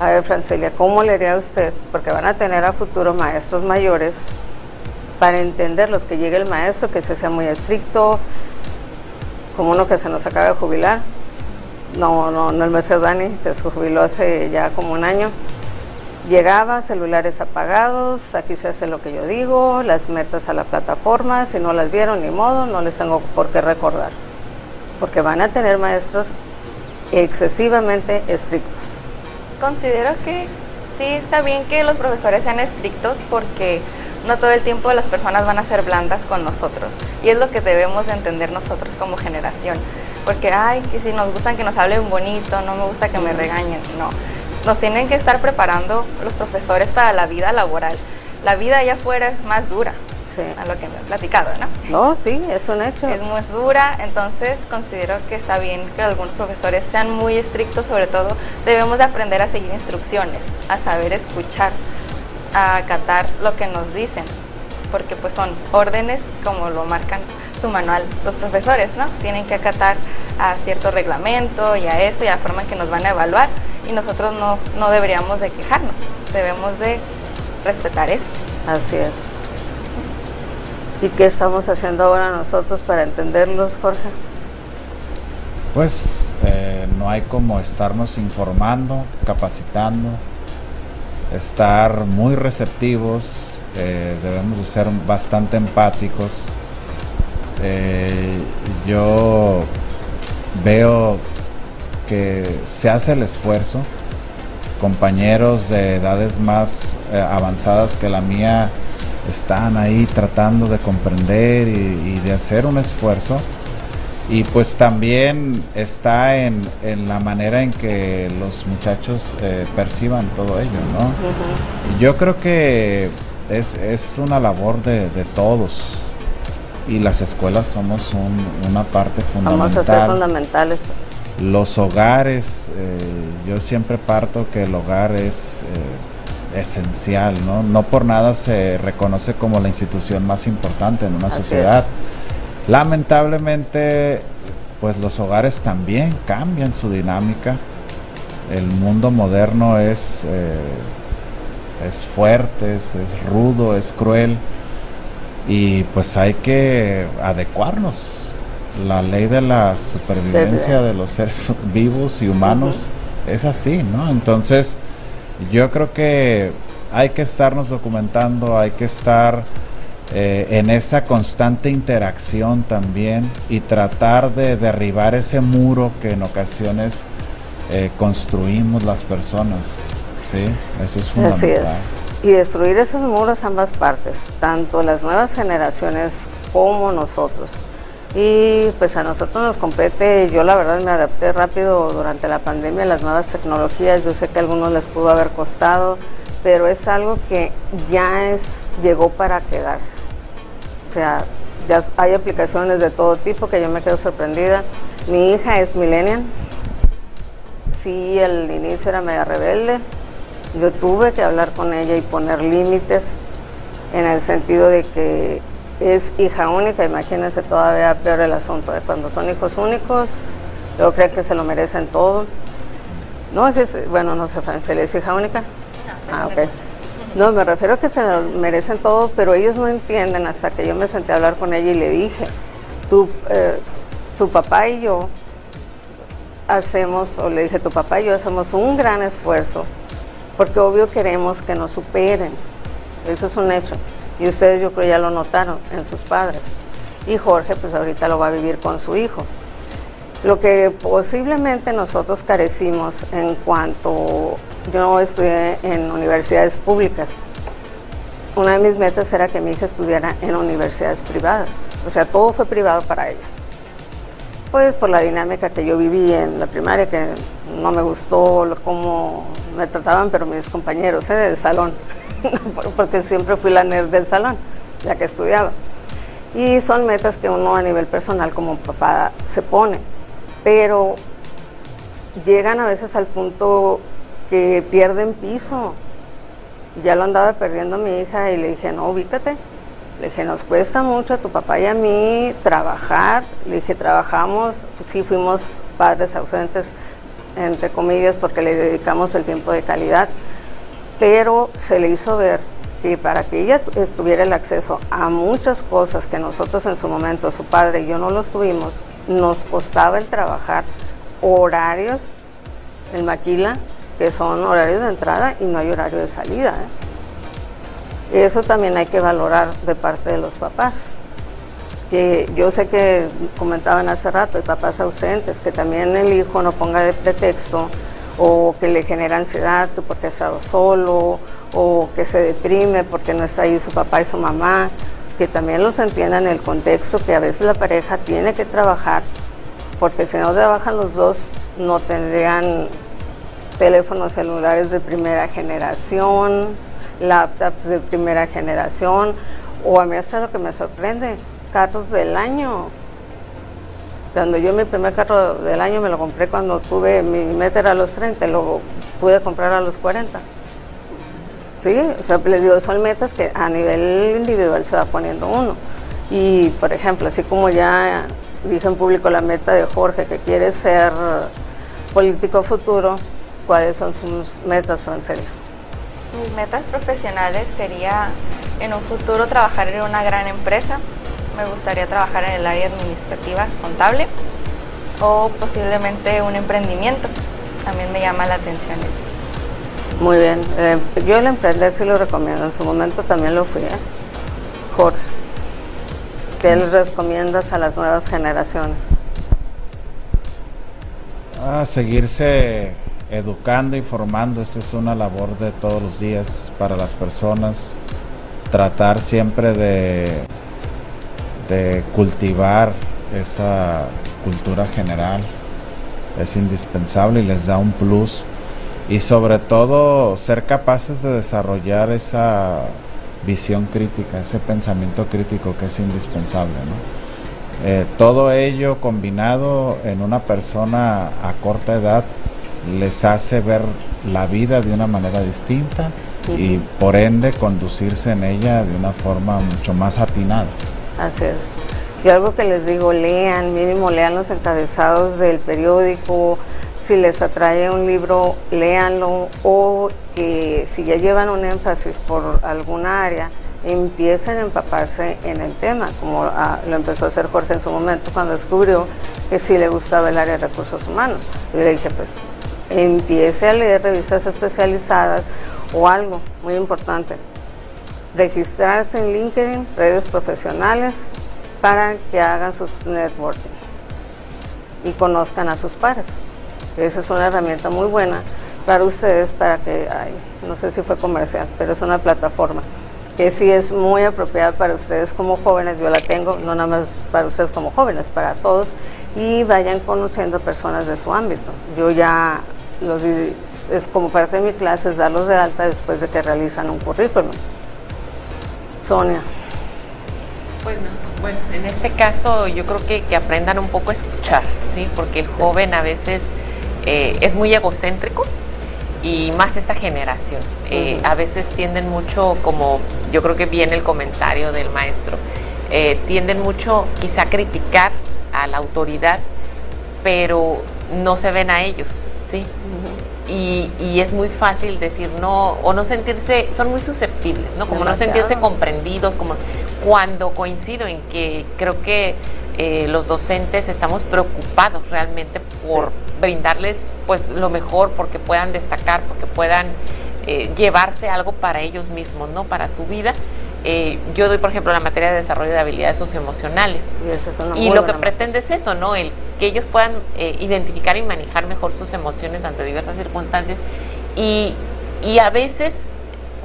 A ver, Francelia, ¿cómo le haría a usted? Porque van a tener a futuro maestros mayores para entenderlos, que llegue el maestro, que se sea muy estricto, como uno que se nos acaba de jubilar, no, no, no el maestro Dani, que se jubiló hace ya como un año. Llegaba, celulares apagados, aquí se hace lo que yo digo, las metas a la plataforma, si no las vieron ni modo, no les tengo por qué recordar, porque van a tener maestros excesivamente estrictos. Considero que sí está bien que los profesores sean estrictos porque no todo el tiempo las personas van a ser blandas con nosotros y es lo que debemos de entender nosotros como generación porque, ay, que si nos gustan que nos hablen bonito, no me gusta que me regañen, no. Nos tienen que estar preparando los profesores para la vida laboral. La vida allá afuera es más dura, sí. a lo que me he platicado, ¿no? No, sí, es un hecho. Es muy dura, entonces considero que está bien que algunos profesores sean muy estrictos, sobre todo debemos de aprender a seguir instrucciones, a saber escuchar, a acatar lo que nos dicen, porque pues son órdenes como lo marcan su manual los profesores, ¿no? Tienen que acatar a cierto reglamento y a eso y a la forma en que nos van a evaluar y nosotros no, no deberíamos de quejarnos, debemos de respetar eso. Así es. ¿Y qué estamos haciendo ahora nosotros para entenderlos, Jorge? Pues eh, no hay como estarnos informando, capacitando, estar muy receptivos, eh, debemos de ser bastante empáticos eh, yo veo que se hace el esfuerzo, compañeros de edades más eh, avanzadas que la mía están ahí tratando de comprender y, de hacer un esfuerzo. Y pues también está en, la manera en que los muchachos eh, perciban todo ello, ¿no? Yo creo que es, es una labor de, de todos y las escuelas somos un- una parte Vamos a ser fundamental. fundamentales. Los hogares, eh, yo siempre parto que el hogar es eh, esencial, ¿no? No por nada se reconoce como la institución más importante en una Así sociedad. Lamentablemente, pues los hogares también cambian su dinámica. El mundo moderno es, eh, es fuerte, es, es rudo, es cruel y pues hay que adecuarnos. La ley de la supervivencia de los seres vivos y humanos es así, ¿no? Entonces, yo creo que hay que estarnos documentando, hay que estar eh, en esa constante interacción también y tratar de derribar ese muro que en ocasiones eh, construimos las personas, ¿sí? Eso es Así fundamental. es. Y destruir esos muros ambas partes, tanto las nuevas generaciones como nosotros. Y pues a nosotros nos compete, yo la verdad me adapté rápido durante la pandemia a las nuevas tecnologías, yo sé que a algunos les pudo haber costado, pero es algo que ya es, llegó para quedarse. O sea, ya hay aplicaciones de todo tipo que yo me quedo sorprendida. Mi hija es millennial, sí, al inicio era media rebelde, yo tuve que hablar con ella y poner límites en el sentido de que es hija única, imagínense todavía peor el asunto de cuando son hijos únicos, yo creo que se lo merecen todo. No, si es, bueno, no sé, Francela, ¿es hija única? Ah, ok. No, me refiero a que se lo merecen todo, pero ellos no entienden hasta que yo me senté a hablar con ella y le dije, tú, eh, su papá y yo hacemos, o le dije, tu papá y yo hacemos un gran esfuerzo, porque obvio queremos que nos superen, eso es un hecho, y ustedes yo creo ya lo notaron en sus padres, y Jorge pues ahorita lo va a vivir con su hijo. Lo que posiblemente nosotros carecimos en cuanto yo estudié en universidades públicas, una de mis metas era que mi hija estudiara en universidades privadas, o sea, todo fue privado para ella. Pues por la dinámica que yo viví en la primaria, que no me gustó cómo me trataban, pero mis compañeros ¿eh? del salón, Por- porque siempre fui la nerd del salón, la que estudiaba. Y son metas que uno a nivel personal como papá se pone, pero llegan a veces al punto que pierden piso. Ya lo andaba perdiendo mi hija y le dije, no, ubícate. Le dije, nos cuesta mucho a tu papá y a mí trabajar. Le dije, trabajamos, sí fuimos padres ausentes, entre comillas, porque le dedicamos el tiempo de calidad, pero se le hizo ver que para que ella tu- estuviera el acceso a muchas cosas que nosotros en su momento, su padre y yo no los tuvimos, nos costaba el trabajar horarios en Maquila, que son horarios de entrada y no hay horario de salida. ¿eh? Eso también hay que valorar de parte de los papás. Que yo sé que comentaban hace rato, hay papás ausentes, que también el hijo no ponga de pretexto o que le genera ansiedad porque ha estado solo o que se deprime porque no está ahí su papá y su mamá, que también los entiendan el contexto que a veces la pareja tiene que trabajar porque si no trabajan los dos no tendrían teléfonos celulares de primera generación, laptops de primera generación, o a mí hasta lo que me sorprende, carros del año. Cuando yo mi primer carro del año me lo compré cuando tuve, mi meta era a los 30, lo pude comprar a los 40. Sí, o sea, les digo, son metas que a nivel individual se va poniendo uno. Y, por ejemplo, así como ya dije en público la meta de Jorge, que quiere ser político futuro, ¿cuáles son sus metas, Francela? Mis metas profesionales sería en un futuro trabajar en una gran empresa. Me gustaría trabajar en el área administrativa contable o posiblemente un emprendimiento. También me llama la atención eso. Muy bien. Eh, yo el emprender sí lo recomiendo. En su momento también lo fui. ¿eh? Jorge, ¿qué les recomiendas a las nuevas generaciones? Ah, seguirse educando y formando, esta es una labor de todos los días para las personas. Tratar siempre de, de cultivar esa cultura general es indispensable y les da un plus. Y sobre todo ser capaces de desarrollar esa visión crítica, ese pensamiento crítico que es indispensable. ¿no? Eh, todo ello combinado en una persona a corta edad les hace ver la vida de una manera distinta y por ende conducirse en ella de una forma mucho más atinada. Así es. Y algo que les digo, lean, mínimo lean los encabezados del periódico, si les atrae un libro, léanlo o que si ya llevan un énfasis por alguna área, empiecen a empaparse en el tema, como ah, lo empezó a hacer Jorge en su momento cuando descubrió que sí le gustaba el área de recursos humanos. Yo le dije, pues empiece a leer revistas especializadas o algo muy importante. Registrarse en LinkedIn, redes profesionales, para que hagan sus networking y conozcan a sus pares. Esa es una herramienta muy buena para ustedes, para que, no sé si fue comercial, pero es una plataforma que sí es muy apropiada para ustedes como jóvenes, yo la tengo, no nada más para ustedes como jóvenes, para todos, y vayan conociendo personas de su ámbito. Yo ya los es como parte de mi clase darlos de alta después de que realizan un currículum. Sonia. Bueno, bueno, en este caso yo creo que, que aprendan un poco a escuchar, ¿sí? Porque el joven a veces eh, es muy egocéntrico y más esta generación. Eh, a veces tienden mucho, como yo creo que viene el comentario del maestro, eh, tienden mucho quizá a criticar a la autoridad, pero no se ven a ellos. Y, y, es muy fácil decir no, o no sentirse, son muy susceptibles, ¿no? Como no sentirse comprendidos, como cuando coincido en que creo que los docentes estamos preocupados realmente por brindarles pues lo mejor porque puedan destacar, porque puedan eh, llevarse algo para ellos mismos, ¿no? Para su vida. Eh, yo doy, por ejemplo, la materia de desarrollo de habilidades socioemocionales. Y, lo que pretende es eso, ¿no? El que ellos puedan eh, identificar y manejar mejor sus emociones ante diversas circunstancias. Y, y a veces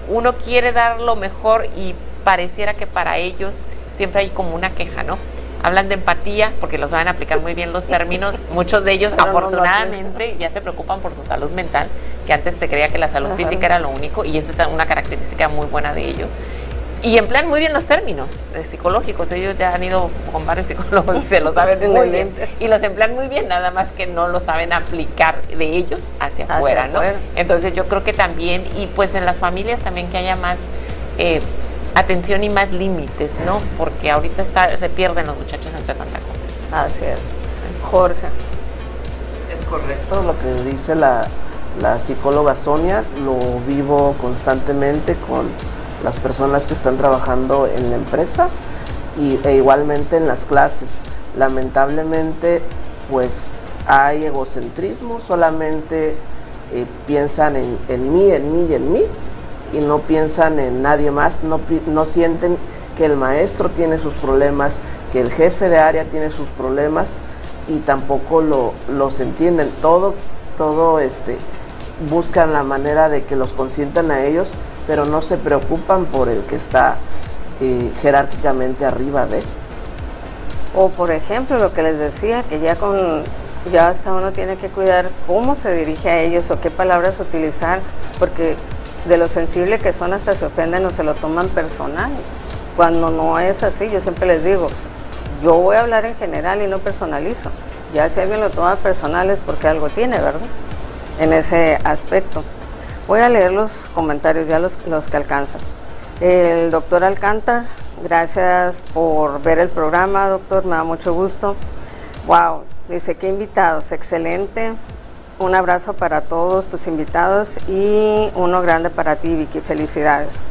uno quiere dar lo mejor y pareciera que para ellos siempre hay como una queja, ¿no? hablan de empatía porque lo saben aplicar muy bien los términos. Muchos de ellos, afortunadamente, ya se preocupan por su salud mental, que antes se creía que la salud física era lo único y esa es una característica muy buena de ellos. Y emplean muy bien los términos eh, psicológicos. Ellos ya han ido con varios psicólogos y se lo saben muy bien. Y los emplean muy bien, nada más que no lo saben aplicar de ellos hacia, afuera, ¿no? Entonces yo creo que también, y pues en las familias también que haya más eh, atención y más límites, ¿no? Porque ahorita está, se pierden los muchachos entre tanta cosa. Así es. Jorge. Es correcto lo que dice la, psicóloga Sonia, lo vivo constantemente con las personas que están trabajando en la empresa y, e igualmente en las clases. Lamentablemente, pues hay egocentrismo, solamente eh, piensan en, mí, en mí y en mí, y no piensan en nadie más, no, no sienten que el maestro tiene sus problemas, que el jefe de área tiene sus problemas y tampoco lo, los entienden. Todo, todo este, buscan la manera de que los consientan a ellos, pero no se preocupan por el que está eh, jerárquicamente arriba de. O por ejemplo lo que les decía, que ya con ya hasta uno tiene que cuidar cómo se dirige a ellos o qué palabras utilizar, porque de lo sensible que son hasta se ofenden o se lo toman personal. Cuando no es así, yo siempre les digo, yo voy a hablar en general y no personalizo. Ya si alguien lo toma personal es porque algo tiene, ¿verdad? En ese aspecto. Voy a leer los comentarios, ya los, los que alcanzan. El doctor Alcántar, gracias por ver el programa, doctor, me da mucho gusto. Wow, dice, qué invitados, excelente. Un abrazo para todos tus invitados y uno grande para ti, Vicky. Felicidades.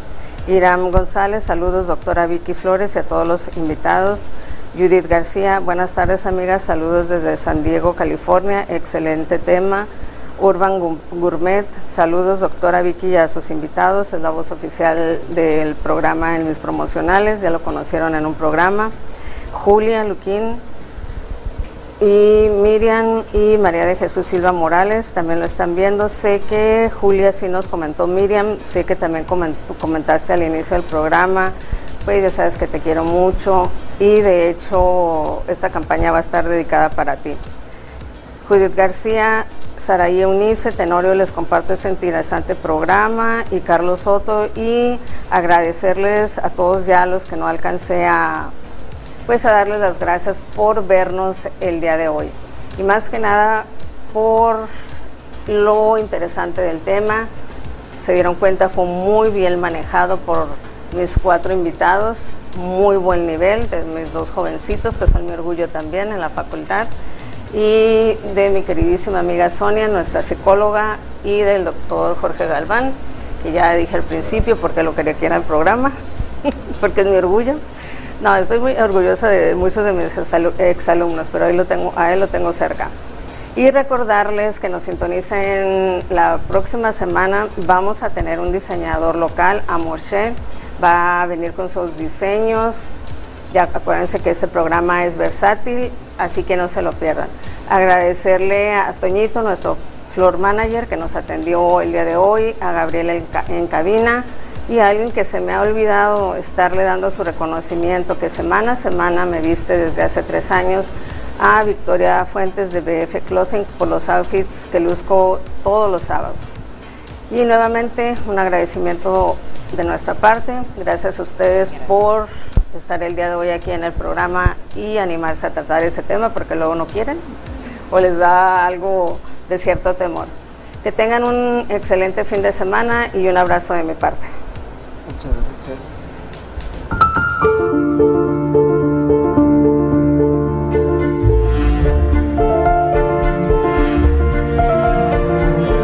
Iram González, saludos, doctora Vicky Flores y a todos los invitados. Judith García, buenas tardes, amigas. Saludos desde San Diego, California. Excelente tema. Urban Gourmet, saludos, doctora Vicky y a sus invitados. Es la voz oficial del programa en mis promocionales. Ya lo conocieron en un programa. Julia Luquín, y Miriam y María de Jesús Silva Morales también lo están viendo. Sé que Julia sí nos comentó, Miriam, sé que también comentaste al inicio del programa, pues ya sabes que te quiero mucho y de hecho esta campaña va a estar dedicada para ti. Judith García, Saraí Eunice Tenorio les comparto este interesante programa y Carlos Soto y agradecerles a todos ya los que no alcancé a pues a darles las gracias por vernos el día de hoy y más que nada por lo interesante del tema. Se dieron cuenta, fue muy bien manejado por mis cuatro invitados, muy buen nivel, de mis dos jovencitos, que son mi orgullo también en la facultad, y de mi queridísima amiga Sonia, nuestra psicóloga, y del doctor Jorge Galván, que ya dije al principio porque lo quería que era el programa, porque es mi orgullo. No, estoy muy orgullosa de muchos de mis exalumnos, pero ahí lo tengo, a él lo tengo cerca. Y recordarles que nos sintonicen la próxima semana. Vamos a tener un diseñador local, Amorche, va a venir con sus diseños. Ya acuérdense que este programa es versátil, así que no se lo pierdan. Agradecerle a Toñito, nuestro floor manager, que nos atendió el día de hoy, a Gabriel en, en cabina y a alguien que se me ha olvidado estarle dando su reconocimiento, que semana a semana me viste desde hace tres años, a Victoria Fuentes de BF Clothing por los outfits que luzco todos los sábados. Y nuevamente un agradecimiento de nuestra parte. Gracias a ustedes por estar el día de hoy aquí en el programa y animarse a tratar ese tema porque luego no quieren o les da algo de cierto temor. Que tengan un excelente fin de semana y un abrazo de mi parte. Muchas gracias.